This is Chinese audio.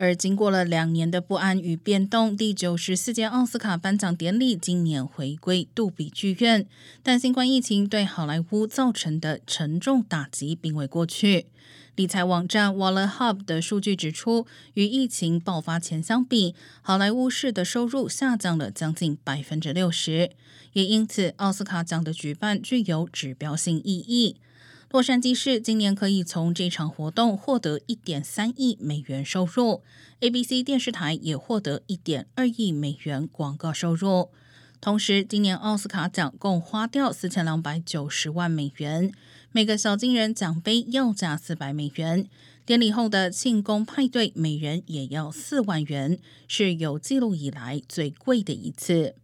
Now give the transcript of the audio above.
而经过了两年的不安与变动，第九十四届奥斯卡颁奖典礼今年回归杜比剧院，但新冠疫情对好莱坞造成的沉重打击并未过去。理财网站 Waller Hub 的数据指出，与疫情爆发前相比，好莱坞市的收入下降了将近百分之六十，也因此奥斯卡奖的举办具有指标性意义。洛杉矶市今年可以从这场活动获得一点三亿美元收入，ABC 电视台也获得一点二亿美元广告收入。同时，今年奥斯卡奖共花掉四千两百九十万美元，每个小金人奖杯要价四百美元，典礼后的庆功派对每人也要四万元，是有记录以来最贵的一次。